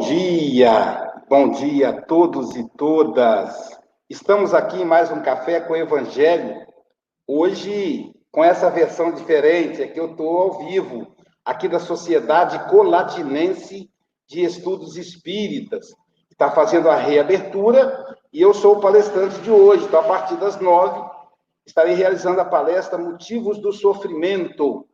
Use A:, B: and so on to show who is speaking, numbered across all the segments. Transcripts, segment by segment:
A: dia, bom dia a todos e todas. Estamos aqui em mais um Café com o Evangelho. Hoje, com essa versão diferente, é que eu estou ao vivo, aqui da Sociedade Colatinense de Estudos Espíritas. Está fazendo a reabertura e eu sou o palestrante de hoje. Então, a partir das nove, estarei realizando a palestra Motivos do Sofrimento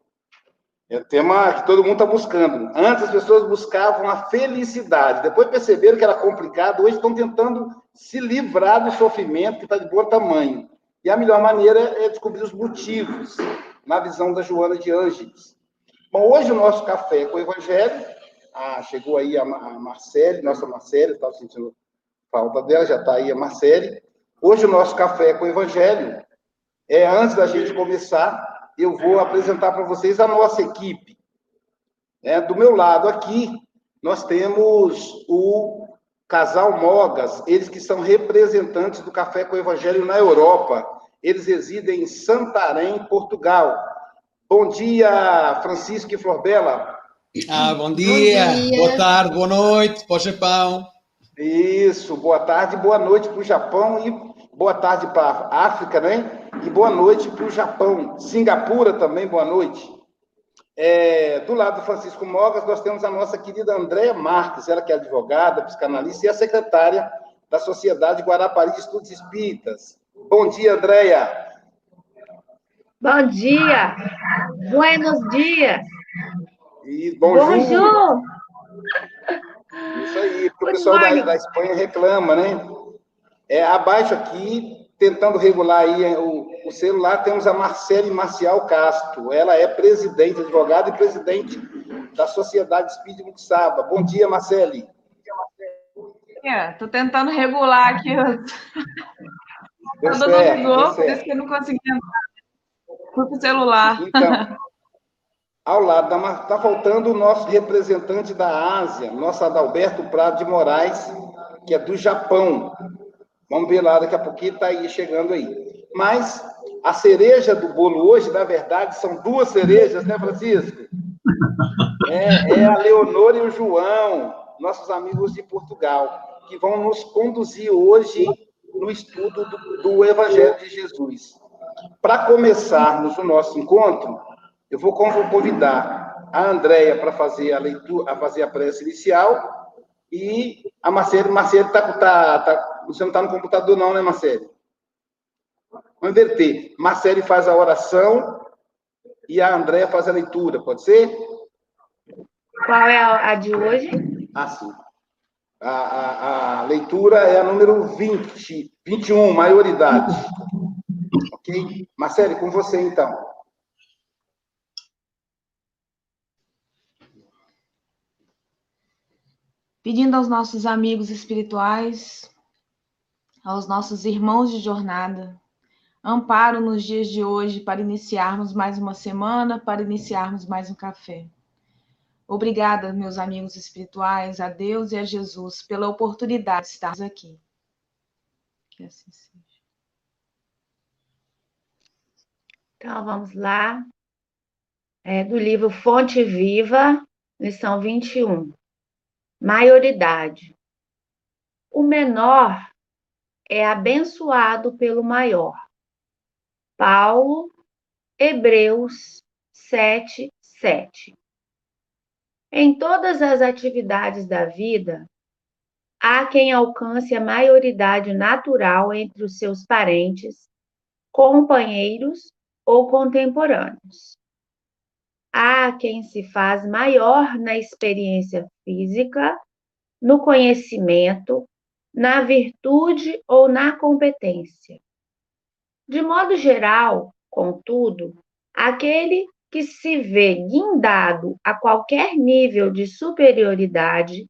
A: é o tema que todo mundo está buscando. Antes as pessoas buscavam a felicidade, depois perceberam que era complicado, hoje estão tentando se livrar do sofrimento que está de bom tamanho. E a melhor maneira é descobrir os motivos, na visão da Joana de Ângeles. Bom, hoje o nosso café com o Evangelho. Ah, chegou aí a, Marcele, nossa Marcele, estava sentindo falta dela, já está aí a Marcele. Hoje o nosso café com o Evangelho é antes da gente começar eu vou apresentar para vocês a nossa equipe. É, do meu lado aqui, nós temos o casal Mogas, eles que são representantes do Café com o Evangelho na Europa. Eles residem em Santarém, Portugal. Bom dia, Francisco e Florbela.
B: Ah, bom dia. bom dia, boa tarde, boa noite para o Japão.
A: Isso, boa tarde, boa noite para o Japão e boa tarde para a África, né? E boa noite para o Japão. Singapura também, boa noite. É, do lado do Francisco Mogas, nós temos a nossa querida Andréa Marques, ela que é advogada, psicanalista e a secretária da Sociedade Guarapari de Estudos Espíritas. Bom dia, Andréia.
C: Bom dia. Buenos dias.
A: E bonjour. Isso aí, o pessoal da, da Espanha reclama, né? É, abaixo aqui tentando regular aí o, o celular, temos a Marcele Marcial Castro. Ela é presidente, advogada e presidente da Sociedade Espírita Muxaba. Bom dia, Marcele.
D: Estou é, tentando regular aqui. Está dando rigor, por isso que eu não consegui entrar. Fui para o celular. Então,
A: ao lado está faltando o nosso representante da Ásia, nosso Adalberto Prado de Moraes, que é do Japão. Vamos ver lá, daqui a pouquinho está aí chegando aí. Mas a cereja do bolo hoje, na verdade, são duas cerejas, né, Francisco? É, é a Leonor e o João, nossos amigos de Portugal, que vão nos conduzir hoje no estudo do, do Evangelho de Jesus. Para começarmos o nosso encontro, eu vou convidar a Andréia para fazer a leitura, a fazer a prece inicial, e a Marcelo, Marcelo está tá, tá você não está no computador, não, né, Marcelo? Vamos inverter. Marcelo faz a oração e a Andréia faz a leitura, pode ser?
C: Qual é a de hoje?
A: Ah, sim. A, a, a leitura é a número 20, 21, maioridade. ok? Marcelo, com você, então.
D: Pedindo aos nossos amigos espirituais aos nossos irmãos de jornada. Amparo nos dias de hoje para iniciarmos mais uma semana, para iniciarmos mais um café. Obrigada, meus amigos espirituais, a Deus e a Jesus pela oportunidade de estarmos aqui. Que assim seja.
C: Então, vamos lá. É do livro Fonte Viva, lição 21. Maioridade. O menor é abençoado pelo maior. Paulo, Hebreus 7, 7. Em todas as atividades da vida, há quem alcance a maioridade natural entre os seus parentes, companheiros ou contemporâneos. Há quem se faz maior na experiência física, no conhecimento, na virtude ou na competência. De modo geral, contudo, aquele que se vê guindado a qualquer nível de superioridade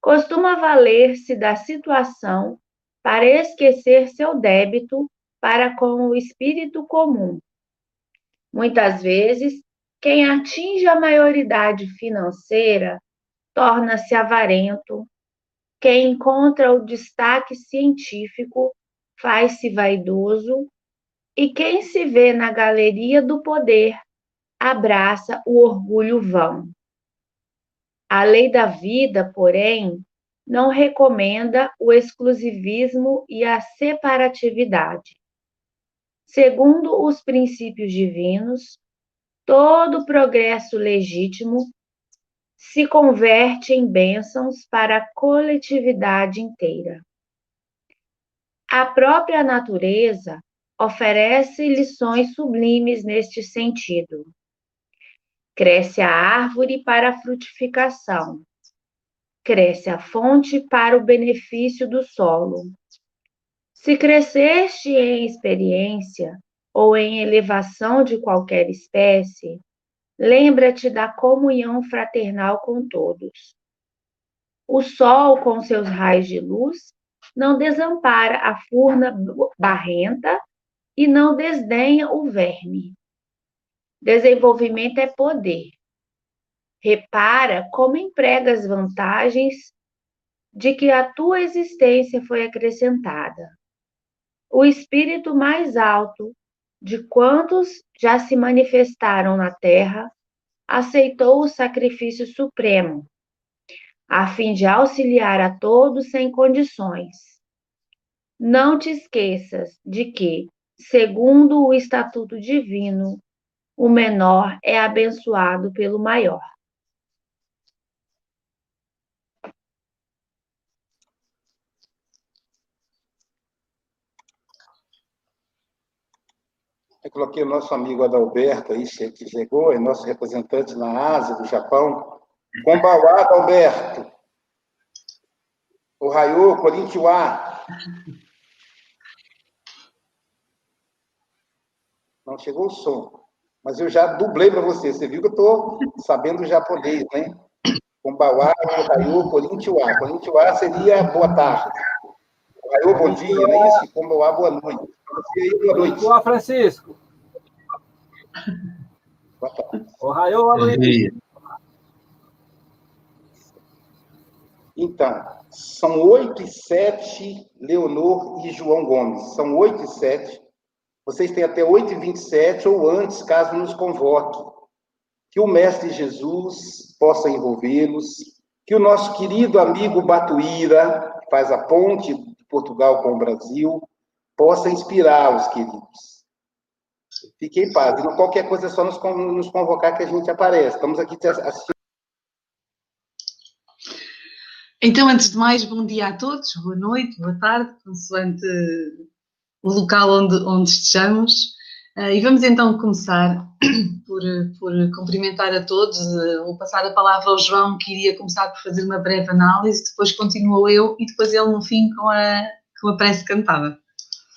C: costuma valer-se da situação para esquecer seu débito para com o espírito comum. Muitas vezes, quem atinge a maioridade financeira torna-se avarento, quem encontra o destaque científico faz-se vaidoso, e quem se vê na galeria do poder abraça o orgulho vão. A lei da vida, porém, não recomenda o exclusivismo e a separatividade. Segundo os princípios divinos, todo progresso legítimo se converte em bênçãos para a coletividade inteira. A própria natureza oferece lições sublimes neste sentido. Cresce a árvore para a frutificação, cresce a fonte para o benefício do solo. Se cresceste em experiência ou em elevação de qualquer espécie, lembra-te da comunhão fraternal com todos. O sol, com seus raios de luz, não desampara a furna barrenta e não desdenha o verme. Desenvolvimento é poder. Repara como emprega as vantagens de que a tua existência foi acrescentada. O espírito mais alto de quantos já se manifestaram na terra aceitou o sacrifício supremo, a fim de auxiliar a todos sem condições. Não te esqueças de que, segundo o estatuto divino, o menor é abençoado pelo maior.
A: Eu coloquei o nosso amigo Adalberto aí, que chegou, é nosso representante na Ásia, do Japão. Kombawa, Adalberto. O Raio, Corintiuá. Não chegou o som. Mas eu já dublei para você. Você viu que eu estou sabendo japonês, né? Kombawa, Raio, Corintiuá. Corintiuá seria boa tarde. Raio, bom dia, não é isso? Kombawa, boa noite.
E: Boa noite. Olá, Francisco. O raio, Luiz.
A: Então, são oito e sete, Leonor e João Gomes. São oito e sete. Vocês têm até oito e vinte e sete, ou antes, caso nos convoque. Que o Mestre Jesus possa envolvê-los, que o nosso querido amigo Batuíra, que faz a ponte Portugal com o Brasil, possa inspirar os queridos. Fique em paz. E qualquer coisa é só nos, nos convocar que a gente aparece. Estamos aqui assistindo.
D: Então, antes de mais, bom dia a todos, boa noite, boa tarde, consoante o local onde, onde estejamos. Uh, e vamos então começar por, por cumprimentar a todos. Uh, vou passar a palavra ao João, que iria começar por fazer uma breve análise, depois continuo eu e depois ele no fim com a, com a prece cantada.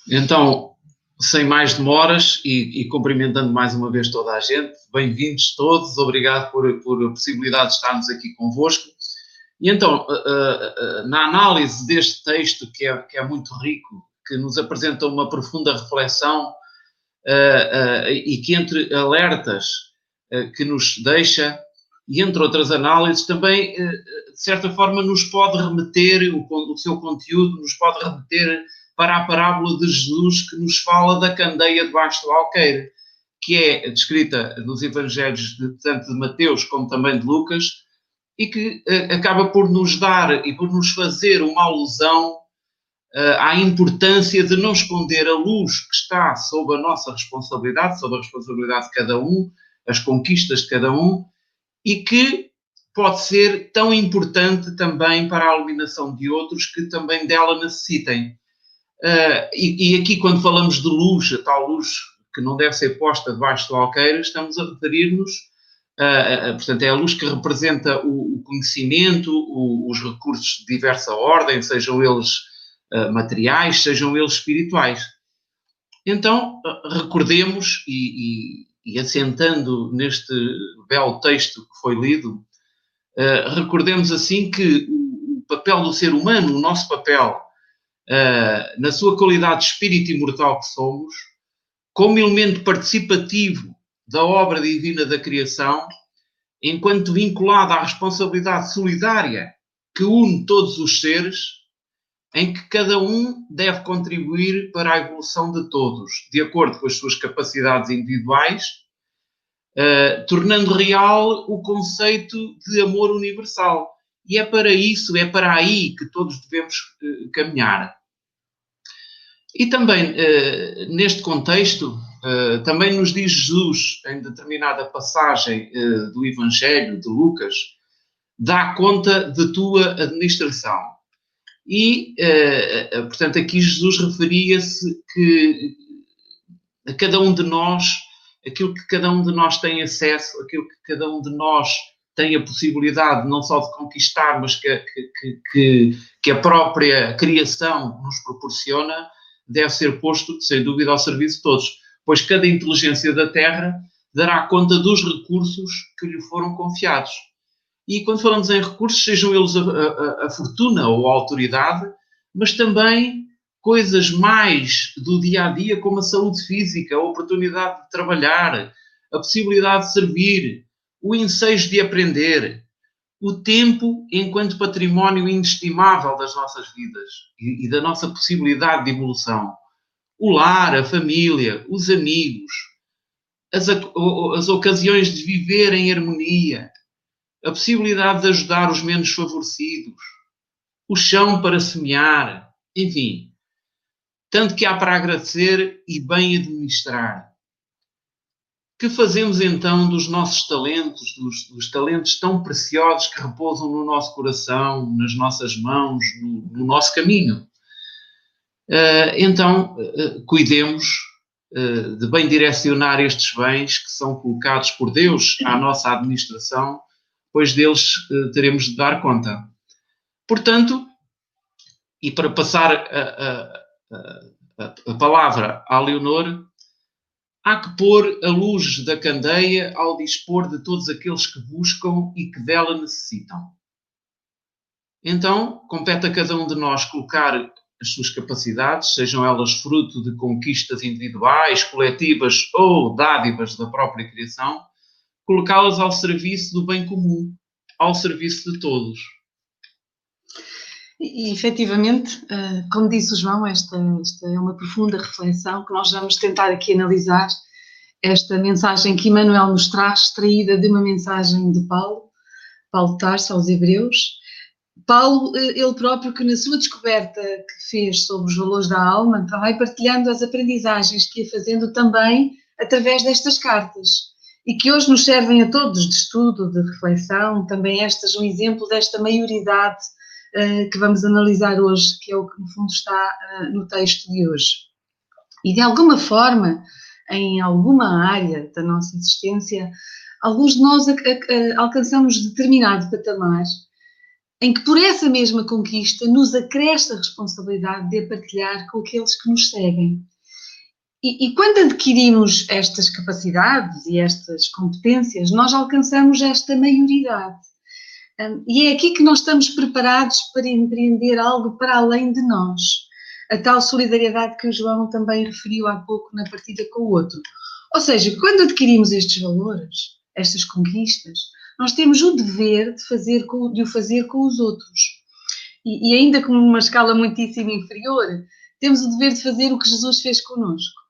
B: Então, sem mais demoras e, e, cumprimentando mais uma vez toda a gente, bem-vindos todos, obrigado por, por a possibilidade de estarmos aqui convosco. E então, uh, na análise deste texto, que é, que é muito rico, que nos apresenta uma profunda reflexão uh, e que entre alertas que nos deixa, e entre outras análises, também, de certa forma, nos pode remeter, o, o seu conteúdo nos pode remeter para a parábola de Jesus que nos fala da candeia debaixo do alqueire, que é descrita nos evangelhos de, tanto de Mateus como também de Lucas, e que uh, acaba por nos dar e por nos fazer uma alusão uh, à importância de não esconder a luz que está sob a nossa responsabilidade, sob a responsabilidade de cada um, as conquistas de cada um, e que pode ser tão importante também para a iluminação de outros que também dela necessitem. Uh, e, e, aqui, quando falamos de luz, a tal luz que não deve ser posta debaixo do alqueire, estamos a referir-nos, uh, portanto, é a luz que representa o, o conhecimento, o, os recursos de diversa ordem, sejam eles materiais, sejam eles espirituais. Então, recordemos, e, e, e, assentando neste belo texto que foi lido, recordemos assim que o, papel do ser humano, o nosso papel, na sua qualidade de espírito imortal que somos, como elemento participativo da obra divina da criação, enquanto vinculado à responsabilidade solidária que une todos os seres, em que cada um deve contribuir para a evolução de todos, de acordo com as suas capacidades individuais, uh, tornando real o conceito de amor universal. E é para isso, é para aí que todos devemos uh, caminhar. E também, uh, neste contexto, também nos diz Jesus, em determinada passagem do Evangelho de Lucas, dá conta de tua administração. E, portanto, aqui Jesus referia-se que a cada um de nós, aquilo que cada um de nós tem acesso, aquilo que cada um de nós tem a possibilidade não só de conquistar, mas que, que, que, que a própria criação nos proporciona, deve ser posto, sem dúvida, ao serviço de todos, pois cada inteligência da Terra dará conta dos recursos que lhe foram confiados. E quando falamos em recursos, sejam eles a, a, a fortuna ou a autoridade, mas também coisas mais do dia a dia, como a saúde física, a oportunidade de trabalhar, a possibilidade de servir, o ensejo de aprender, o tempo enquanto património inestimável das nossas vidas e, e da nossa possibilidade de evolução, o lar, a família, os amigos, as, as ocasiões de viver em harmonia, a possibilidade de ajudar os menos favorecidos, o chão para semear, enfim, tanto que há para agradecer e bem administrar. Que fazemos então dos nossos talentos, dos, dos, talentos tão preciosos que repousam no nosso coração, nas nossas mãos, no, no nosso caminho? Uh, então, uh, cuidemos uh, de bem direcionar estes bens que são colocados por Deus à nossa administração, pois deles teremos de dar conta. Portanto, e para passar a, a a, a palavra a Leonor, há que pôr a luz da candeia ao dispor de todos aqueles que buscam e que dela necessitam. Então, compete a cada um de nós colocar as suas capacidades, sejam elas fruto de conquistas individuais, coletivas ou dádivas da própria criação, colocá-las ao serviço do bem comum, ao serviço de todos.
F: E, efetivamente, eh, como disse o João, esta, esta, é uma profunda reflexão que nós vamos tentar aqui analisar. Esta mensagem que Emmanuel nos traz, extraída de uma mensagem de Paulo, Paulo Tarso aos Hebreus. Paulo, eh, ele próprio, que na sua descoberta que fez sobre os valores da alma, vai partilhando as aprendizagens que ia fazendo também através destas cartas e que hoje nos servem a todos de estudo, de reflexão. Também estas um exemplo desta maioridade uh, que vamos analisar hoje, que é o que no fundo está uh, no texto de hoje. E de alguma forma, em alguma área da nossa existência, alguns de nós alcançamos determinado patamar em que por essa mesma conquista nos acresce a responsabilidade de a partilhar com aqueles que nos seguem. E, e, quando adquirimos estas capacidades e estas competências, nós alcançamos esta maioridade. E é aqui que nós estamos preparados para empreender algo para além de nós. A tal solidariedade que o João também referiu há pouco na partida com o outro. Ou seja, quando adquirimos estes valores, estas conquistas, nós temos o dever de, fazer com, de o fazer com os outros. E, e ainda com uma escala muitíssimo inferior, temos o dever de fazer o que Jesus fez connosco.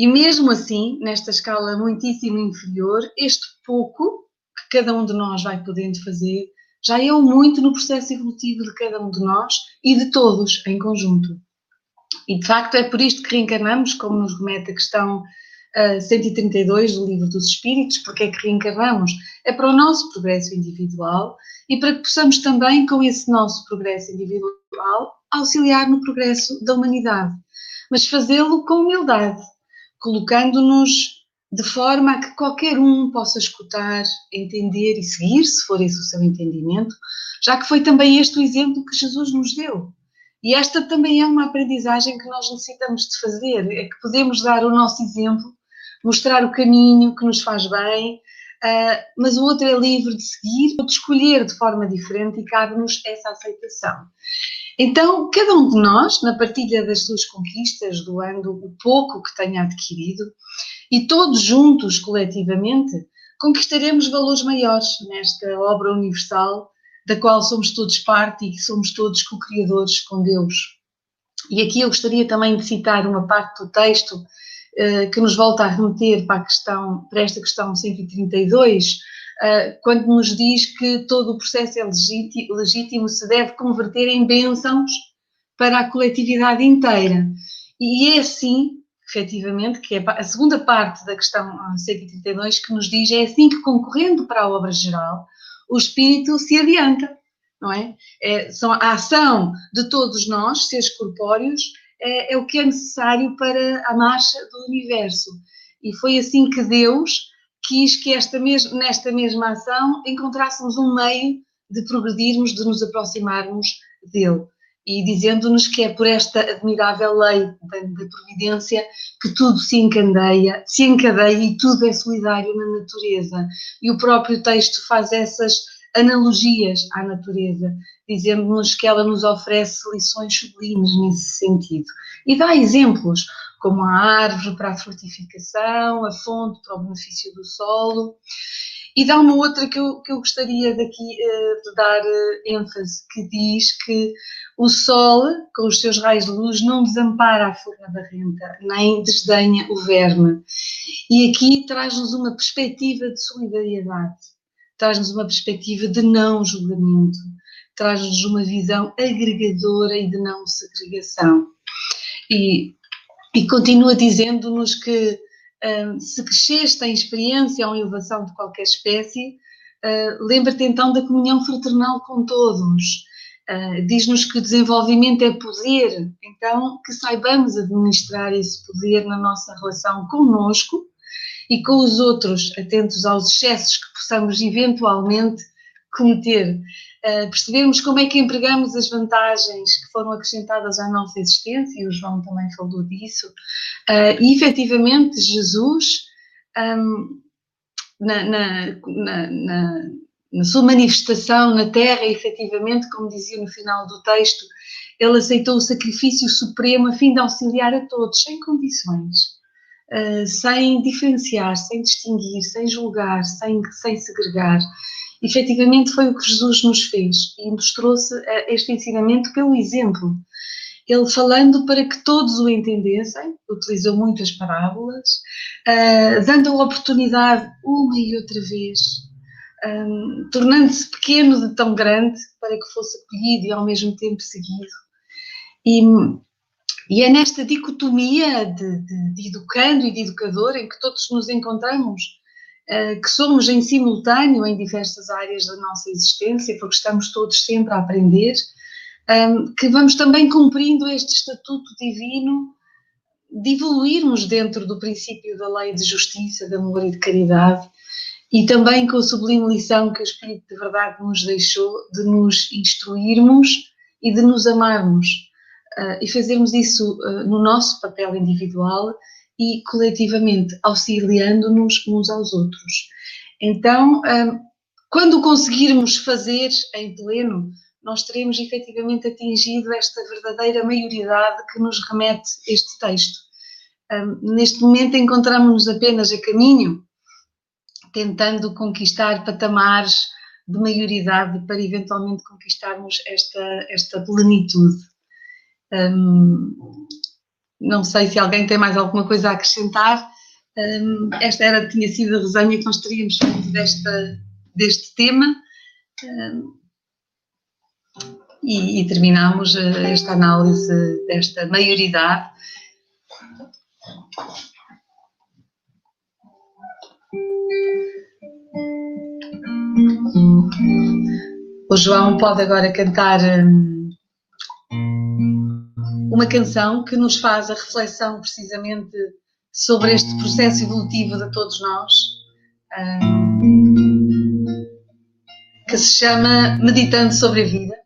F: E mesmo assim, nesta escala muitíssimo inferior, este pouco que cada um de nós vai podendo fazer já é o muito no processo evolutivo de cada um de nós e de todos em conjunto. E de facto é por isto que reencarnamos, como nos remete a questão uh, 132 do Livro dos Espíritos, porque é que reencarnamos? É para o nosso progresso individual e para que possamos também, com esse nosso progresso individual, auxiliar no progresso da humanidade. Mas fazê-lo com humildade, colocando-nos de forma a que qualquer um possa escutar, entender e seguir, se for esse o seu entendimento, já que foi também este o exemplo que Jesus nos deu. E esta também é uma aprendizagem que nós necessitamos de fazer, é que podemos dar o nosso exemplo, mostrar o caminho que nos faz bem, uh, mas o outro é livre de seguir ou de escolher de forma diferente e cabe-nos essa aceitação. Então, cada um de nós, na partilha das suas conquistas, doando o pouco que tenha adquirido, e todos juntos, coletivamente, conquistaremos valores maiores nesta obra universal da qual somos todos parte e que somos todos co-criadores com Deus. E aqui eu gostaria também de citar uma parte do texto uh, que nos volta a remeter para, questão, para esta questão 132, uh, quando nos diz que todo o processo é legítimo, se deve converter em bênçãos para a coletividade inteira. E é assim, efetivamente, que é a segunda parte da questão 132 que nos diz é assim que concorrendo para a obra geral, o espírito se adianta não é? é são a ação de todos nós, seres corpóreos, é, é, o que é necessário para a marcha do universo. E foi assim que Deus quis que esta mes nesta mesma ação encontrássemos um meio de progredirmos, de nos aproximarmos dele. E dizendo-nos que é por esta admirável lei da, da providência que tudo se encandeia, se encadeia e tudo é solidário na natureza. E o próprio texto faz essas analogias à natureza, dizendo-nos que ela nos oferece lições sublimes nesse sentido. E dá exemplos, como a árvore para a frutificação, a fonte para o benefício do solo. E dá uma outra que eu, que eu gostaria daqui uh, de dar uh, ênfase, que diz que o sol, com os seus raios de luz, não desampara a forma da renta, nem desdenha o verme. E aqui traz-nos uma perspectiva de solidariedade traz-nos uma perspectiva de não julgamento, traz-nos uma visão agregadora e de não segregação. E, e continua dizendo-nos que uh, se cresceste em experiência ou elevação de qualquer espécie, uh, lembra-te então da comunhão fraternal com todos. Uh, Diz-nos que o desenvolvimento é poder, então que saibamos administrar esse poder na nossa relação conosco e com os outros, atentos aos excessos que possamos eventualmente cometer. Uh, percebermos como é que empregamos as vantagens que foram acrescentadas à nossa existência, e o João também falou disso, uh, e efetivamente Jesus, um, na, na, na, na, sua manifestação na Terra, efetivamente, como dizia no final do texto, ele aceitou o sacrifício supremo a fim de auxiliar a todos, sem condições. Eh, sem diferenciar, sem distinguir, sem julgar, sem, sem segregar. Efetivamente foi o que Jesus nos fez e nos trouxe este ensinamento pelo exemplo. Ele falando para que todos o entendessem, utilizou muitas parábolas, uh, dando a oportunidade uma e outra vez, um, tornando-se pequeno de tão grande para que fosse acolhido e ao mesmo tempo seguido. E e é nesta dicotomia de, de, de educando e de educador em que todos nos encontramos, que somos em simultâneo em diversas áreas da nossa existência, porque estamos todos sempre a aprender, ehm, que vamos também cumprindo este estatuto divino de evoluirmos dentro do princípio da lei de justiça, de amor e de caridade, e também com a sublime lição que o Espírito de Verdade nos deixou de nos instruirmos e de nos amarmos uh, e fazermos isso uh, no nosso papel individual e coletivamente, auxiliando-nos uns aos outros. Então, uh, quando conseguirmos fazer em pleno, nós teremos efetivamente atingido esta verdadeira maioridade que nos remete este texto. neste momento encontramos-nos apenas a caminho, tentando conquistar patamares de maioridade para eventualmente conquistarmos esta, esta plenitude. Um, não sei se alguém tem mais alguma coisa a acrescentar. Um, esta era, tinha sido a resenha que nós teríamos feito desta, deste tema. Um, e, e terminamos eh, esta análise desta maioridade. O João pode agora cantar. Um, uma canção que nos faz a reflexão precisamente sobre este processo evolutivo de todos nós, que se chama Meditando sobre a Vida.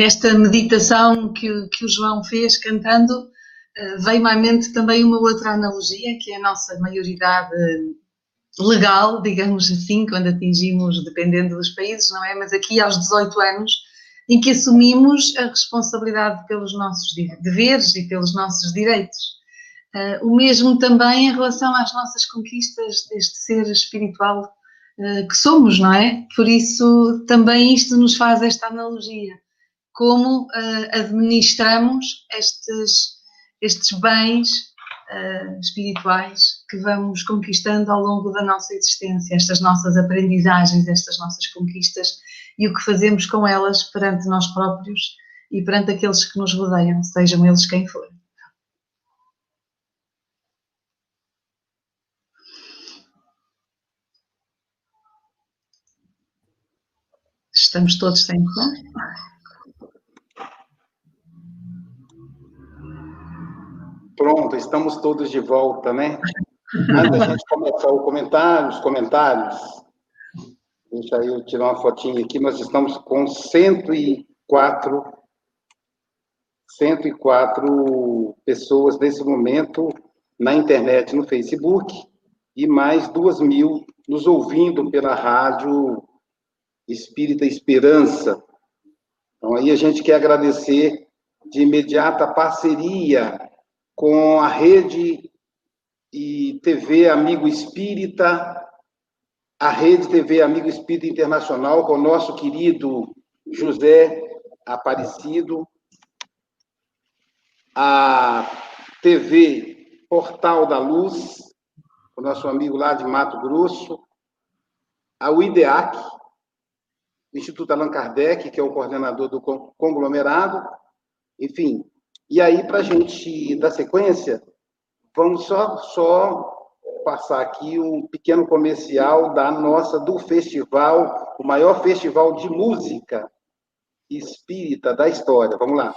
F: Nesta meditação que, que o João fez cantando, eh, veio-me à mente também uma outra analogia, que é a nossa maioridade legal, digamos assim, quando atingimos, dependendo dos países, não é? Mas aqui aos 18 anos, em que assumimos a responsabilidade pelos nossos deveres e pelos nossos direitos. Eh, o mesmo também em relação às nossas conquistas deste ser espiritual eh, que somos, não é? Por isso, também isto nos faz esta analogia. Como eh, administramos estes, estes bens eh, espirituais que vamos conquistando ao longo da nossa existência, estas nossas aprendizagens, estas nossas conquistas e o que fazemos com elas perante nós próprios e perante aqueles que nos rodeiam, sejam eles quem forem. Estamos todos sem som?
A: Pronto, estamos todos de volta, né? Antes da gente começar o comentário, os comentários, deixa eu tirar uma fotinha aqui, nós estamos com 104, 104 pessoas nesse momento na internet, no Facebook, e mais duas mil nos ouvindo pela rádio Espírita Esperança. Então, aí a gente quer agradecer de imediata parceria com a rede e TV Amigo Espírita, a rede TV Amigo Espírita Internacional, com o nosso querido José Aparecido, a TV Portal da Luz, o nosso amigo lá de Mato Grosso, a UIDEAC, Instituto Allan Kardec, que é o coordenador do conglomerado, enfim. E aí, para a gente dar sequência, vamos só, só passar aqui um pequeno comercial da nossa, do festival, o maior festival de música espírita da história. Vamos lá.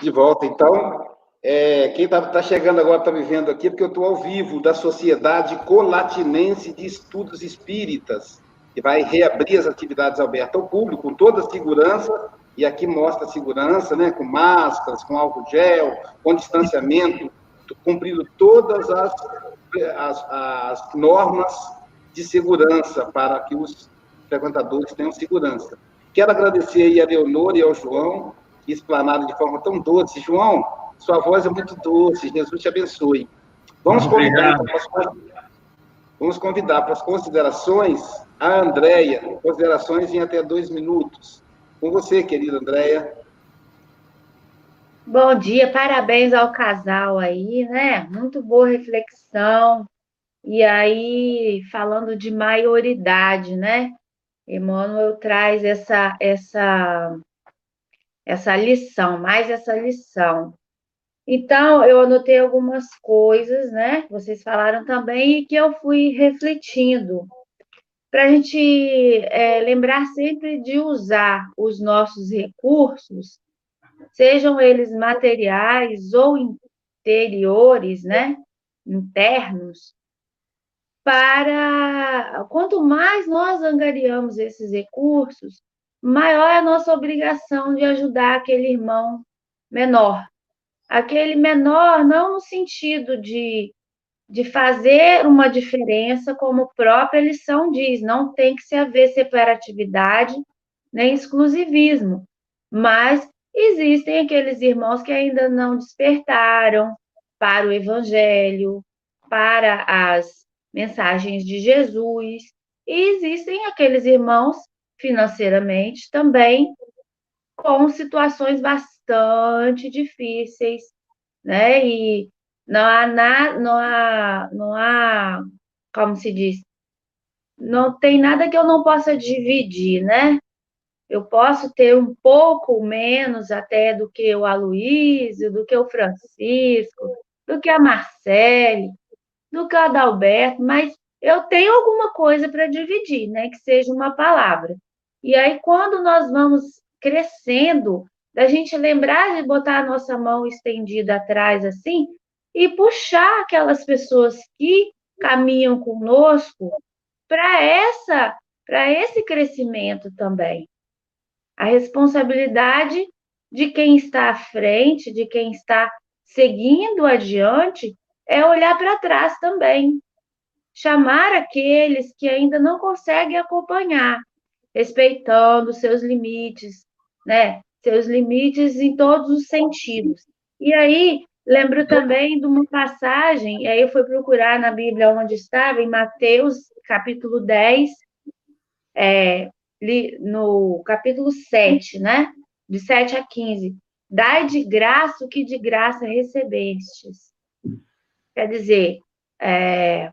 A: De volta, então. É, quem está tá chegando agora está me vendo aqui, porque eu estou ao vivo da Sociedade Colatinense de Estudos Espíritas, que vai reabrir as atividades abertas ao público, com toda a segurança, e aqui mostra a segurança, né, com máscaras, com álcool gel, com distanciamento, cumprindo todas as, as, as normas de segurança para que os frequentadores tenham segurança. Quero agradecer aí a Leonor e ao João, explanado de forma tão doce. João, sua voz é muito doce, Jesus te abençoe. Vamos convidar, vamos convidar para as considerações a Andréia, considerações em até dois minutos. Com você, querida Andréia.
C: Bom dia, parabéns ao casal aí, né? Muito boa reflexão. E aí, falando de maioridade, né? Emmanuel traz essa, essa essa lição, mais essa lição. Então, eu anotei algumas coisas, né? Vocês falaram também e que eu fui refletindo, para a gente é, lembrar sempre de usar os nossos recursos, sejam eles materiais ou interiores, né? Internos, para quanto mais nós angariamos esses recursos, maior é a nossa obrigação de ajudar aquele irmão menor. Aquele menor, não no sentido de, de fazer uma diferença, como a própria lição diz, não tem que se haver separatividade nem exclusivismo, mas existem aqueles irmãos que ainda não despertaram para o Evangelho, para as mensagens de Jesus, e existem aqueles irmãos financeiramente, também com situações bastante difíceis, né? E não há nada, não há, não há, como se diz, não tem nada que eu não possa dividir, né? Eu posso ter um pouco menos até do que o Aloysio, do que o Francisco, do que a Marcele, do que o Adalberto, mas eu tenho alguma coisa para dividir, né? Que seja uma palavra. E aí, quando nós vamos crescendo, da gente lembrar de botar a nossa mão estendida atrás assim e puxar aquelas pessoas que caminham conosco para essa para esse crescimento também. A responsabilidade de quem está à frente, de quem está seguindo adiante, é olhar para trás também. Chamar aqueles que ainda não conseguem acompanhar respeitando seus limites, né? Seus limites em todos os sentidos. E aí, lembro também de uma passagem, e aí eu fui procurar na Bíblia onde estava, em Mateus, capítulo 10, é, no capítulo 7, né? De 7 a 15. Dai de graça o que de graça recebestes. Quer dizer, é,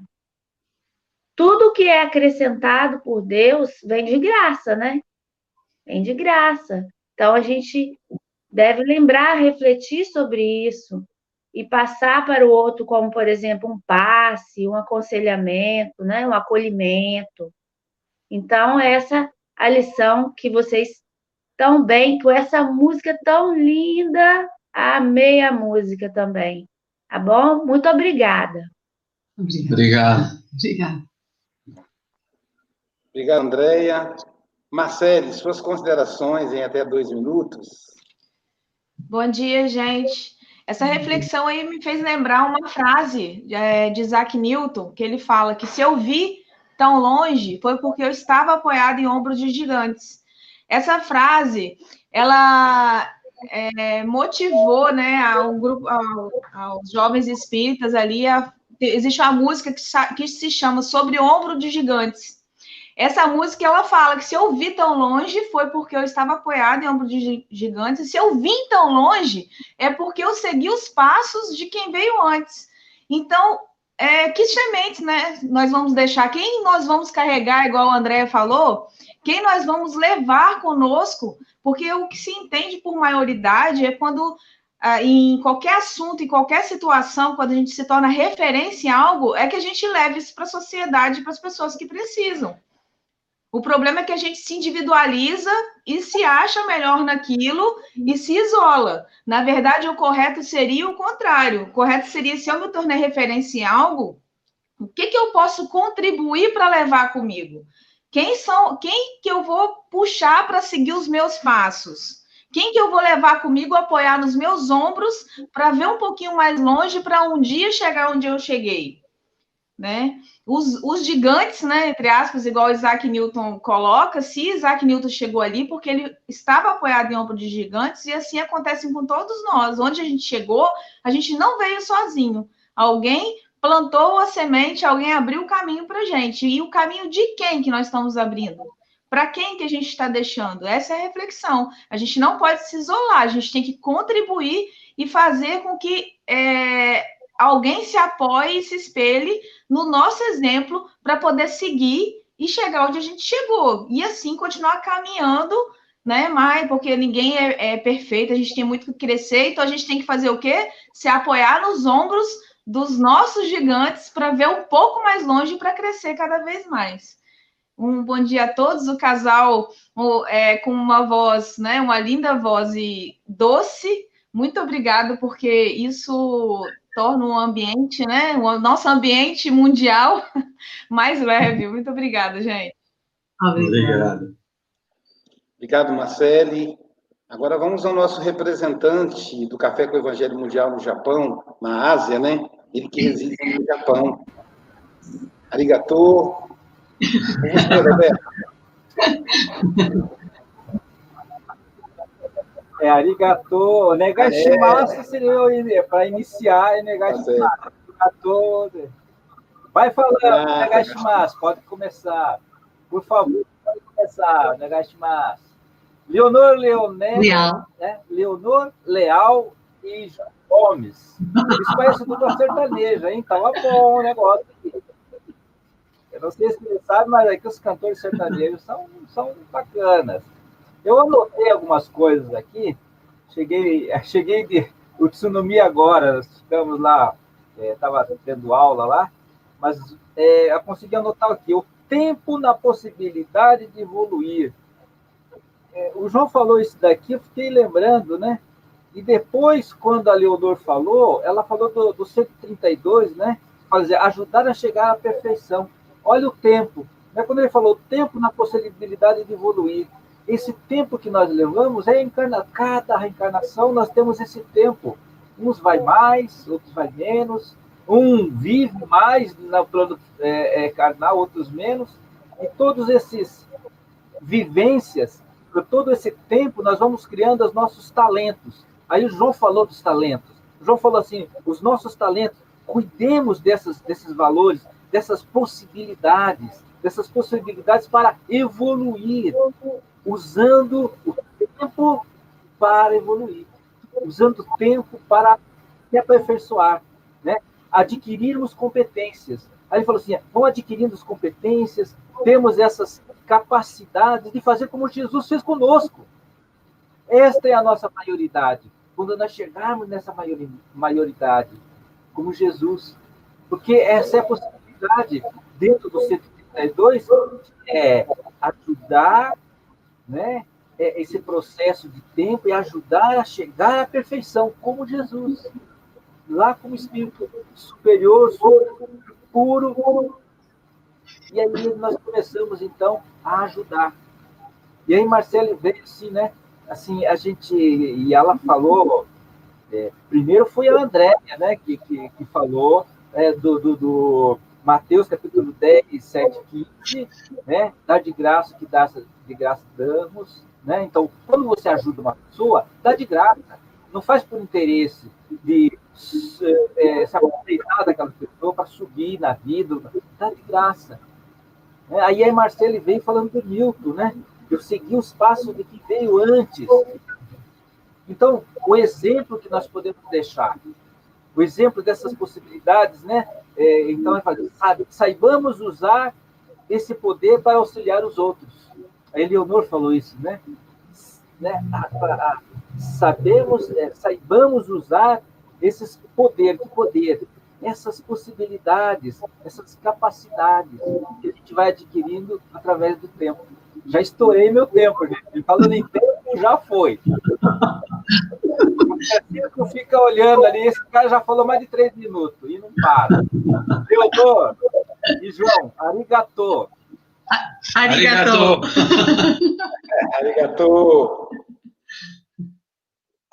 C: tudo que é acrescentado por Deus vem de graça, né? Vem de graça. Então a gente deve lembrar, refletir sobre isso e passar para o outro como, por exemplo, um passe, um aconselhamento, né? Um acolhimento. Então essa a lição que vocês tão bem com essa música tão linda. Amei a música também. Tá bom? Muito obrigada.
B: Obrigado.
F: Obrigada.
A: Obrigado, Andréia. Marcele, suas considerações em até dois minutos.
D: Bom dia, gente. Essa reflexão aí me fez lembrar uma frase é, de Isaac Newton, que ele fala que se eu vi tão longe foi porque eu estava apoiado em ombros de gigantes. Essa frase, ela é, motivou, né, ao grupo, ao, aos jovens espíritas ali, a, existe uma música que, que se chama Sobre Ombro de Gigantes. Essa música ela fala que se eu vi tão longe foi porque eu estava apoiado em ombro de gigantes, e se eu vim tão longe é porque eu segui os passos de quem veio antes. Então, é, que sementes, né? Nós vamos deixar, quem nós vamos carregar, igual o André falou, quem nós vamos levar conosco, porque o que se entende por maioridade é quando ah, em qualquer assunto, em qualquer situação, quando a gente se torna referência em algo, é que a gente leva isso para a sociedade, para as pessoas que precisam. O problema é que a gente se individualiza e se acha melhor naquilo e se isola. Na verdade, o correto seria o contrário. O correto seria, se eu me tornei referência em algo, o que, que eu posso contribuir para levar comigo? Quem são, quem que eu vou puxar para seguir os meus passos? Quem que eu vou levar comigo, apoiar nos meus ombros para ver um pouquinho mais longe, para um dia chegar onde eu cheguei? Né? Os, os, gigantes, né, entre aspas, igual Isaac Newton coloca, se Isaac Newton chegou ali porque ele estava apoiado em ombro de gigantes, e assim acontece com todos nós. Onde a gente chegou, a gente não veio sozinho. Alguém plantou a semente, alguém abriu o caminho para a gente. E o caminho de quem que nós estamos abrindo? Para quem que a gente está deixando? Essa é a reflexão. A gente não pode se isolar, a gente tem que contribuir e fazer com que é, alguém se apoie e se espelhe no nosso exemplo para poder seguir e chegar onde a gente chegou. E assim continuar caminhando, né, Mai? Porque ninguém é, é perfeito, a gente tem muito que crescer, então a gente tem que fazer o quê? Se apoiar nos ombros dos nossos gigantes para ver um pouco mais longe para crescer cada vez mais. Um bom dia a todos, o casal é, com uma voz, né, uma linda voz e doce. Muito obrigada, porque isso torna um ambiente, né, o nosso ambiente mundial mais leve. Muito obrigada, gente.
B: Obrigado.
A: Obrigado, Marcele. Agora vamos ao nosso representante do Café com o Evangelho Mundial no Japão, na Ásia, né? Ele que reside no Japão. Arigato. Roberto.
E: É arigato. Negashimasu é. seria para iniciar é negashimasu. Tá arigato. Vai falando, ah, negashimasu. Pode começar. Por favor, pode começar, negashimasu. Leonor Leonel, Leal. Né? Leonor Leal e Gomes. Isso parece dupla sertaneja, hein? Tava bom o negócio aqui. Eu não sei se você sabe, mas aqui os cantores sertanejos são, são bacanas. Eu anotei algumas coisas aqui. Cheguei, cheguei de o tsunami agora. Estamos lá, estava é, tendo aula lá, mas é, eu consegui anotar aqui o tempo na possibilidade de evoluir. É, o João falou isso daqui, eu fiquei lembrando, né? E depois, quando a Leonor falou, ela falou do, do 132, né? Fazer, ajudar a chegar à perfeição. Olha o tempo. Né? Quando ele falou tempo na possibilidade de evoluir esse tempo que nós levamos é encarna... cada reencarnação nós temos esse tempo. Uns vai mais, outros vai menos. Um vive mais no plano é, é, carnal, outros menos. E todos esses vivências, por todo esse tempo, nós vamos criando os nossos talentos. Aí o João falou dos talentos. O João falou assim: os nossos talentos, cuidemos dessas, desses valores, dessas possibilidades dessas possibilidades para evoluir, usando o tempo para evoluir, usando o tempo para se aperfeiçoar, né? adquirirmos competências. Aí ele falou assim: vão adquirindo as competências, temos essas capacidades de fazer como Jesus fez conosco. Esta é a nossa maioridade. Quando nós chegarmos nessa maioridade, como Jesus, porque essa é a possibilidade dentro do 132 é ajudar, né? É esse processo de tempo e ajudar a chegar à perfeição, como Jesus, lá como Espírito superior, puro. E aí nós começamos então a ajudar. E aí Marcelo veio assim, né? Assim, a gente e ela falou. É, primeiro foi a Andréia, né? Que, que, que falou é, do, do, do Mateus capítulo 10, 7, 15, né? Dá de graça que dá de graça damos, né? Então, quando você ajuda uma pessoa, dá de graça. Não faz por interesse de é, se aproveitar daquela pessoa para subir na vida, dá de graça. É, aí a Marcelo veio falando do Milton, né? Eu segui os passos de que veio antes. Então, o exemplo que nós podemos deixar, o exemplo dessas possibilidades, né? É, então, é fazer, sabe, saibamos usar esse poder para auxiliar os outros. A Eleonor falou isso, né? né? A, a, a, sabemos, é, saibamos usar esses poder, que poder, essas possibilidades, essas capacidades que a gente vai adquirindo através do tempo. Já estourei meu tempo, gente. Falando em tempo, já foi. O fica olhando ali, esse cara já falou mais de três minutos e não para. Leodor e João, arigatô.
B: Arigatô.
A: Arigatô.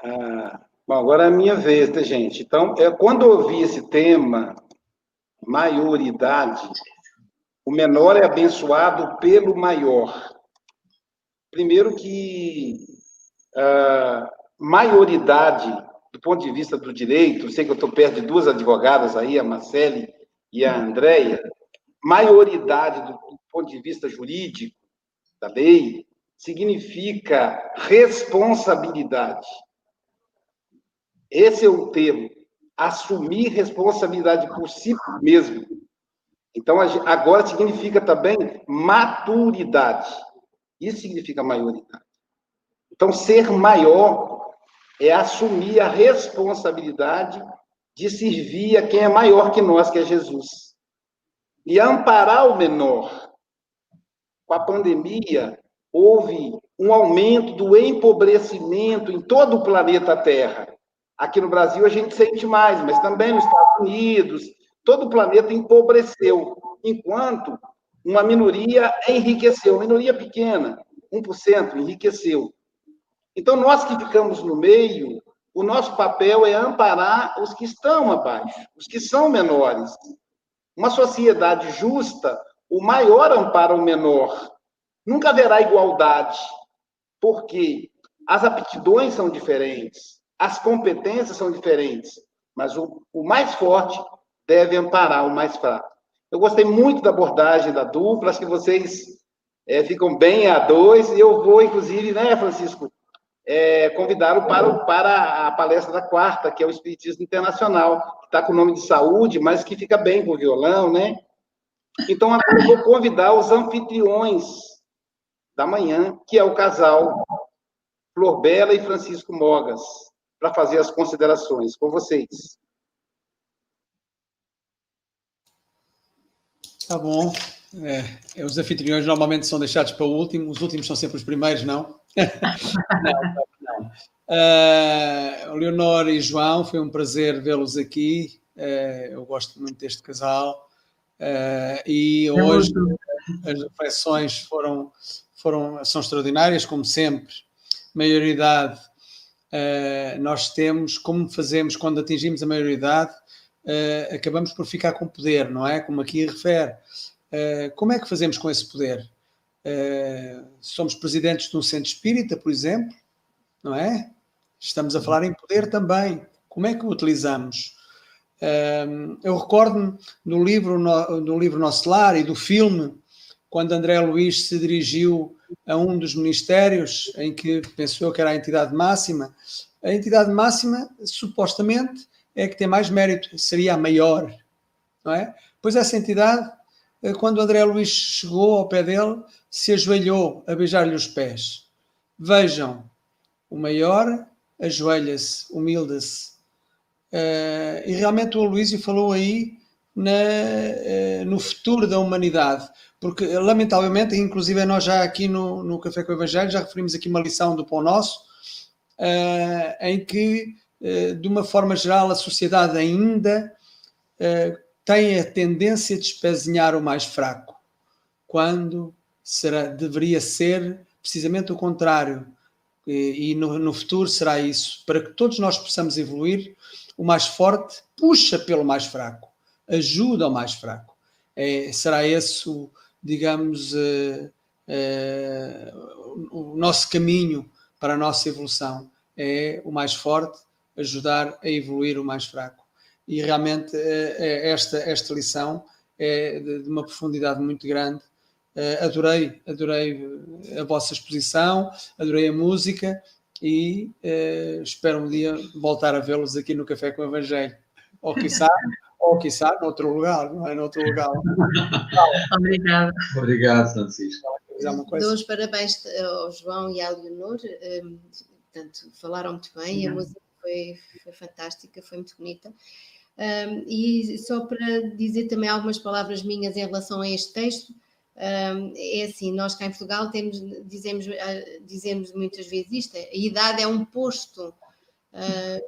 A: Ah, bom, agora é a minha vez, tá, gente? Então, é, quando eu ouvi esse tema, maioridade, o menor é abençoado pelo maior. Primeiro que a maioridade, do ponto de vista do direito, sei que eu estou perto de duas advogadas aí, a Marcele e a Andréia, maioridade do ponto de vista jurídico da lei significa responsabilidade. Esse é o termo. Assumir responsabilidade por si mesmo. Então, agora significa também maturidade. Isso significa maioridade. Então, ser maior é assumir a responsabilidade de servir a quem é maior que nós, que é Jesus. E amparar o menor. Com a pandemia, houve um aumento do empobrecimento em todo o planeta Terra. Aqui no Brasil a gente sente mais, mas também nos Estados Unidos, todo o planeta empobreceu, enquanto uma minoria enriqueceu, uma minoria pequena, 1%, enriqueceu. Então, nós que ficamos no meio, o nosso papel é amparar os que estão abaixo, os que são menores. Uma sociedade justa, o maior ampara o menor. Nunca haverá igualdade, porque as aptidões são diferentes, as competências são diferentes, mas o, o mais forte deve amparar o mais fraco. Eu gostei muito da abordagem da dupla, acho que vocês é, ficam bem a dois, e eu vou, inclusive, né, Francisco, é, convidá-lo para, para a palestra da quarta, que é o Espiritismo Internacional, que está com o nome de saúde, mas que fica bem com o violão, né? Então, agora eu vou convidar os anfitriões da manhã, que é o casal Flor Bela e Francisco Mogas para fazer as considerações. Com vocês.
G: Tá bom. É, os anfitriões normalmente são deixados para o último, os últimos são sempre os primeiros, não? não, não. Uh, Leonor e João, foi um prazer vê-los aqui. Uh, eu gosto muito deste casal. Uh, e é hoje as reflexões foram, foram, são extraordinárias, como sempre. Maioridade uh, nós temos, como fazemos quando atingimos a maioridade, uh, acabamos por ficar com poder, não é? Como aqui refere. Uh, como é que fazemos com esse poder? somos presidentes de um centro espírita, por exemplo, não é? Estamos a falar em poder também. Como é que o utilizamos? eu recordo-me do livro, no, do livro Nosso Lar e do filme quando André Luiz se dirigiu a um dos ministérios em que pensou que era a entidade máxima. A entidade máxima, supostamente, é que tem mais mérito, seria a maior, não é? Pois essa entidade, eh, quando André Luiz chegou ao pé dele, se ajoelhou a beijar-lhe os pés. Vejam, o maior ajoelha-se, humilda-se. Uh, e realmente o Aloísio falou aí na, uh, no futuro da humanidade, porque lamentavelmente, inclusive nós já aqui no, no Café com o Evangelho, já referimos aqui uma lição do Pão Nosso, uh, em que, de uma forma geral, a sociedade ainda tem a tendência de espezinhar o mais fraco, quando será, deveria ser precisamente o contrário. E, e no, no, futuro será isso. Para que todos nós possamos evoluir, o mais forte puxa pelo mais fraco, ajuda o mais fraco. É, será esse, o, digamos, uh, uh, o nosso caminho para a nossa evolução. É o mais forte ajudar a evoluir o mais fraco. E realmente uh, esta, esta lição é de, uma profundidade muito grande Uh, adorei, adorei a vossa exposição, adorei a música e espero um dia voltar a vê-los aqui no Café com o Evangelho. Ou quiçá, ou quiçá noutro lugar, não é? Noutro lugar.
F: Obrigada.
B: Obrigado, Francisco.
H: Dou os parabéns ao João e à Leonor. Portanto, falaram muito bem, a música foi, foi fantástica, foi muito bonita. Um, e só para dizer também algumas palavras minhas em relação a este texto, é assim, nós cá em Portugal temos, dizemos, ah, dizemos muitas vezes isto, a idade é um posto, eh,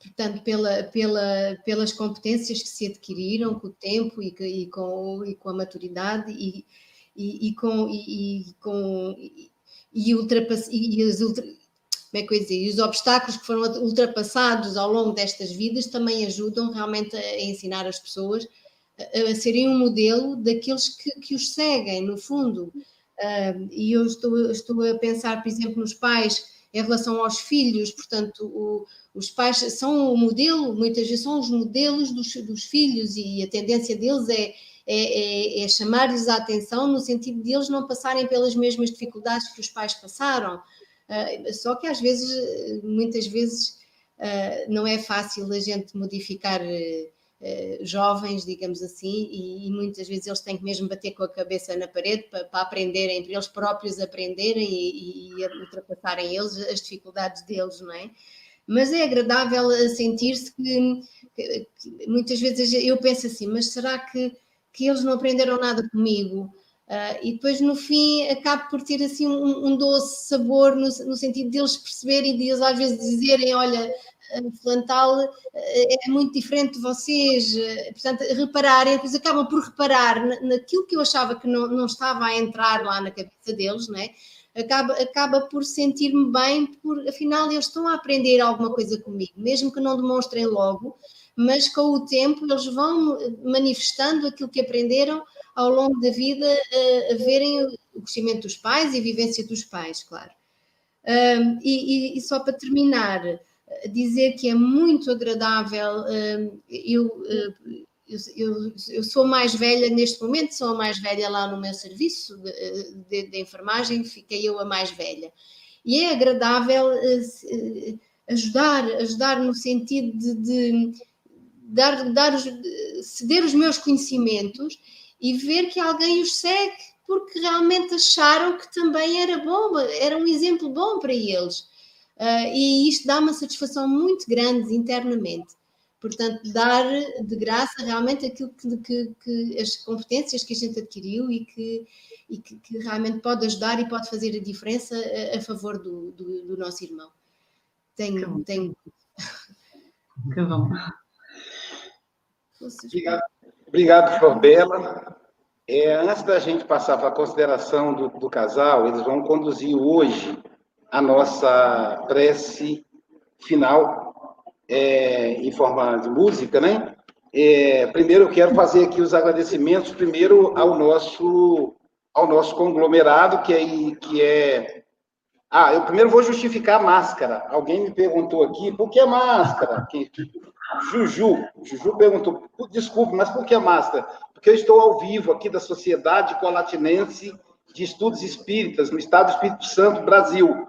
H: portanto, pela, pela, pelas competências que se adquiriram com o tempo e, que, e, com, e com a maturidade e, e, e com, e, com e, ultrapass, e as ultra, como é que eu dizer, e os obstáculos que foram ultrapassados ao longo destas vidas também ajudam realmente a ensinar as pessoas a serem um modelo daqueles que, que os seguem, no fundo. Uh, e eu estou, estou a pensar, por exemplo, nos pais em relação aos filhos, portanto, o, os pais são o modelo, muitas vezes são os modelos dos, dos filhos e a tendência deles é, é, é, é chamar-lhes a atenção no sentido de eles não passarem pelas mesmas dificuldades que os pais passaram. Uh, só que às vezes, muitas vezes, uh, não é fácil a gente modificar. Eh, jovens, digamos assim, e, e, muitas vezes eles têm que mesmo bater com a cabeça na parede para, para aprenderem, para eles próprios aprenderem e, e, ultrapassarem eles as dificuldades deles, não é? Mas é agradável sentir-se que, que, muitas vezes eu penso assim, mas será que, que eles não aprenderam nada comigo? Uh, e depois no fim acaba por ter assim um, um doce sabor no, no, sentido deles perceberem e de eles às vezes dizerem, olha, Flantal eh, é muito diferente de vocês, portanto, repararem, depois acabam por reparar naquilo que eu achava que não, não estava a entrar lá na cabeça deles, não é? Acaba, acaba por sentir-me bem, por afinal eles estão a aprender alguma coisa comigo, mesmo que não demonstrem logo, mas com o tempo eles vão manifestando aquilo que aprenderam ao longo da vida, a, eh, a verem o crescimento dos pais e a vivência dos pais, claro. E, e, só para terminar, dizer que é muito agradável. Hum, eu, hum, eu, eu, eu, sou mais velha neste momento, sou a mais velha lá no meu serviço de, de, enfermagem, fiquei eu a mais velha. E é agradável hum, ajudar, ajudar no sentido de, de dar, dar, ceder os meus conhecimentos e ver que alguém os segue porque realmente acharam que também era bom, era um exemplo bom para eles. Uh, e isto dá uma satisfação muito grande internamente. Portanto, dar de graça realmente aquilo que, que, que as competências que a gente adquiriu e, que, e que, que, realmente pode ajudar e pode fazer a diferença a, a favor do, do, do, nosso irmão. Tenho. Que tenho...
F: Que bom.
A: Obrigado, obrigado Forbela. É, antes da gente passar para a consideração do, do casal, eles vão conduzir hoje a nossa prece final é, em forma de música, né? É, primeiro eu quero fazer aqui os agradecimentos primeiro ao nosso ao nosso conglomerado que é que é ah eu primeiro vou justificar a máscara alguém me perguntou aqui por que a máscara Juju Juju perguntou desculpe mas por que máscara porque eu estou ao vivo aqui da Sociedade Colatinense de Estudos Espíritas, no Estado do Espírito Santo, Brasil.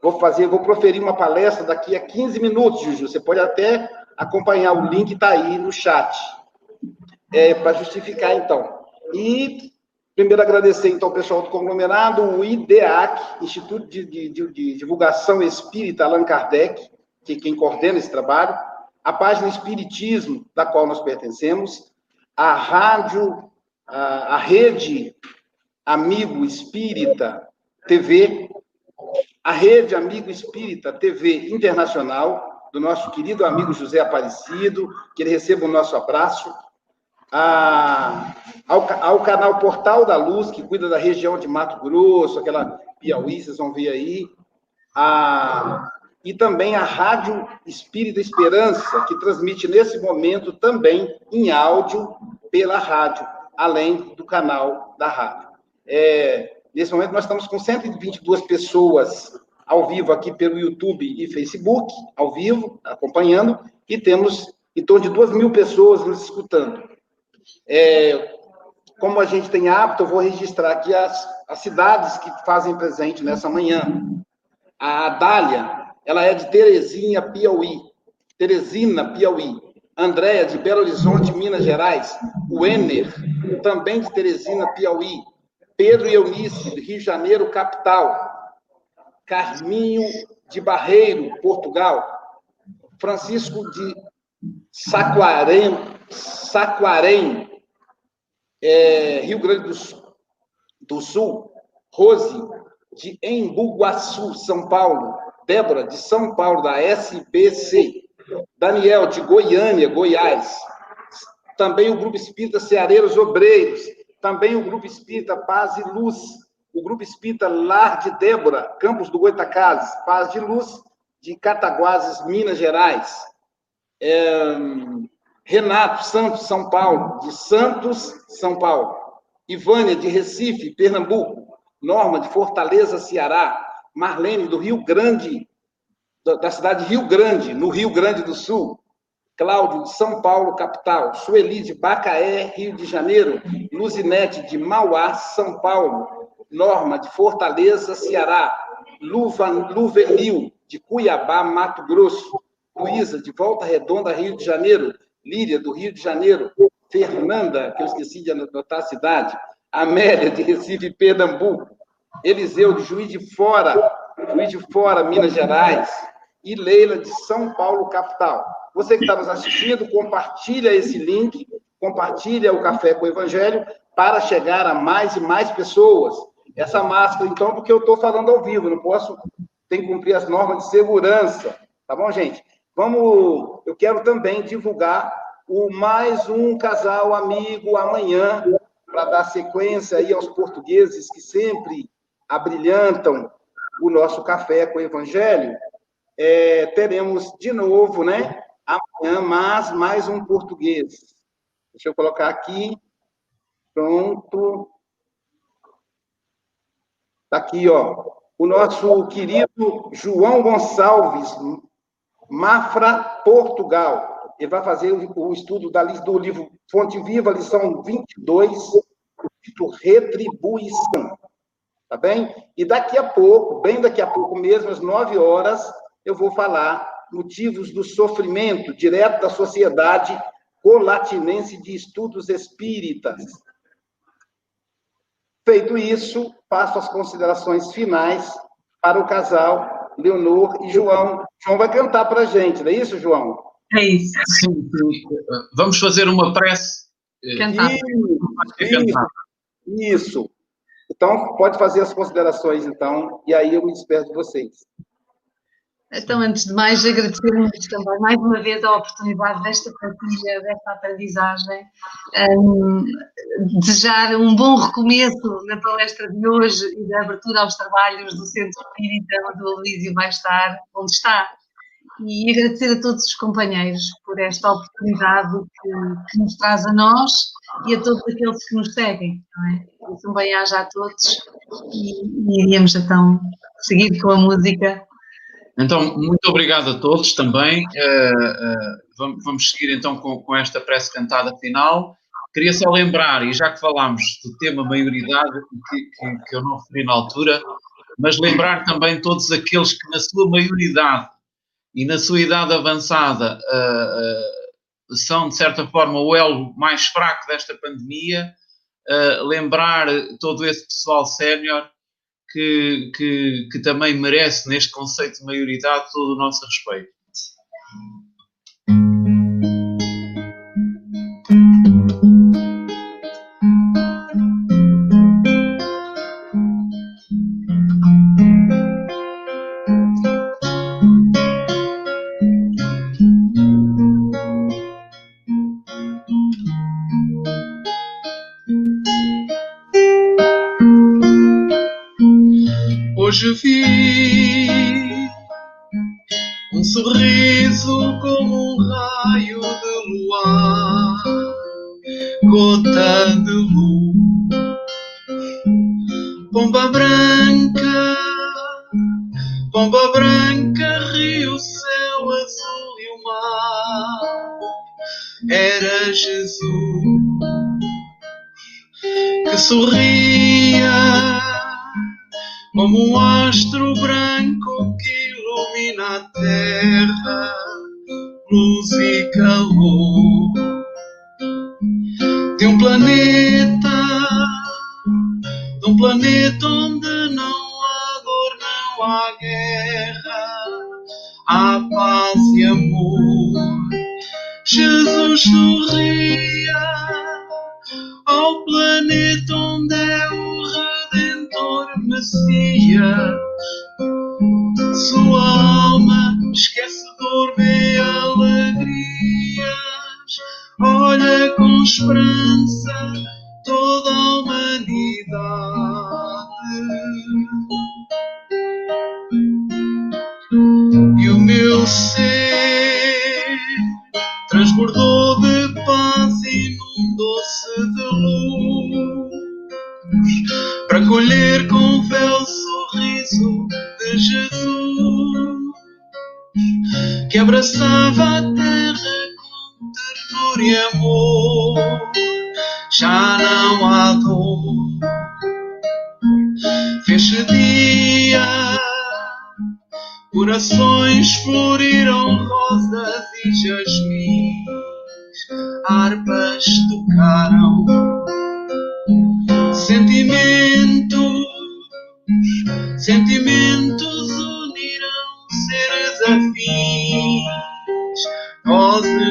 A: Vou fazer, vou proferir uma palestra daqui a 15 minutos, Juju. Você pode até acompanhar, o link está aí no chat. É, para justificar, então. E primeiro agradecer, então, ao pessoal do conglomerado, o IDEAC, Instituto de, de, de, Divulgação Espírita Allan Kardec, que quem coordena esse trabalho, a página Espiritismo, da qual nós pertencemos, a rádio, a, a rede Amigo Espírita TV, a rede Amigo Espírita TV Internacional, do nosso querido amigo José Aparecido, que ele receba o nosso abraço, a, ao, ao, canal Portal da Luz, que cuida da região de Mato Grosso, aquela Piauí, vocês vão ver aí, a, e também a Rádio Espírita Esperança, que transmite nesse momento também em áudio pela rádio, além do canal da rádio. É, nesse momento, nós estamos com 122 pessoas ao vivo aqui pelo YouTube e Facebook, ao vivo, acompanhando, e temos em torno de 2 mil pessoas nos escutando. É, como a gente tem hábito, eu vou registrar aqui as, as cidades que fazem presente nessa manhã. A Adália, ela é de Terezinha, Piauí. Teresina, Piauí. Andréia, de Belo Horizonte, Minas Gerais. O Ener, também de Teresina, Piauí. Pedro e Eunice, Rio de Janeiro, capital. Carminho de Barreiro, Portugal. Francisco de Saquarém é, Rio Grande do, do Sul. Rose, de Embu-Guaçu, São Paulo. Débora, de São Paulo, da SBC. Daniel, de Goiânia, Goiás. Também o Grupo Espírita Ceareiros Obreiros também o Grupo Espírita Paz e Luz, o Grupo Espírita Lar de Débora, Campos do Goitacazes, Paz de Luz, de Cataguases, Minas Gerais. É, Renato Santos, São Paulo, de Santos, São Paulo. Ivânia, de Recife, Pernambuco. Norma, de Fortaleza, Ceará. Marlene, do Rio Grande, da cidade de Rio Grande, no Rio Grande do Sul. Cláudio, de São Paulo, capital. Sueli, de Bacaé, Rio de Janeiro. Luzinete, de Mauá, São Paulo. Norma, de Fortaleza, Ceará. Luva, Luvenil, de Cuiabá, Mato Grosso. Luísa, de Volta Redonda, Rio de Janeiro. Líria, do Rio de Janeiro. Fernanda, que eu esqueci de anotar a cidade. Amélia, de Recife, Pernambuco. Eliseu, de Juiz de Fora, Juiz de Fora, Minas Gerais. E Leila, de São Paulo, capital. Você que está nos assistindo, compartilha esse link, compartilha o Café com o Evangelho para chegar a mais e mais pessoas. Essa máscara, então, porque eu estou falando ao vivo, não posso, tem que cumprir as normas de segurança, tá bom, gente? Vamos, eu quero também divulgar o mais um casal amigo amanhã, para dar sequência aí aos portugueses que sempre abrilhantam o nosso café com o Evangelho. É, teremos de novo, né? amanhã, mas mais um português. Deixa eu colocar aqui. Pronto. Está aqui, ó. O nosso querido João Gonçalves, Mafra, Portugal. Ele vai fazer o estudo da, do livro Fonte Viva, lição 22, o título Retribuição. Tá bem? E daqui a pouco, bem daqui a pouco mesmo, às nove horas, eu vou falar motivos do sofrimento, direto da Sociedade Colatinense de Estudos Espíritas. Feito isso, passo as considerações finais para o casal Leonor e João. João vai cantar para a gente, não é isso, João?
F: É isso.
B: Sim, vamos fazer uma prece.
F: Cantar.
A: Isso, isso. Então, pode fazer as considerações, então, e aí eu me despeço de vocês.
F: Então, antes de mais, agradecer-vos também mais uma vez a oportunidade desta partilha, desta aprendizagem. Um, desejar um bom recomeço na palestra de hoje e da abertura aos trabalhos do Centro Espírita, onde o Aloísio vai estar, onde está e agradecer a todos os companheiros por esta oportunidade que, que nos traz a nós e a todos aqueles que nos seguem. Não é? Um bem-aja a todos e, e iríamos então seguir com a música.
B: Então, muito obrigado a todos também. Eh, eh, uh, uh, vamos, vamos, seguir então com, com esta prece cantada final.
I: Queria só lembrar, e já que falámos do tema maioridade, que, que, que eu não referi na altura, mas lembrar também todos aqueles que, na sua maioridade, e na sua idade avançada uh, uh, são, de certa forma, o elo mais fraco desta pandemia, uh, lembrar todo esse pessoal sénior que, que, que também merece, neste conceito de maioridade, todo o nosso respeito. Pomba branca, pomba branca, rio, céu azul e o mar. Era Jesus que sorria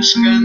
I: michigan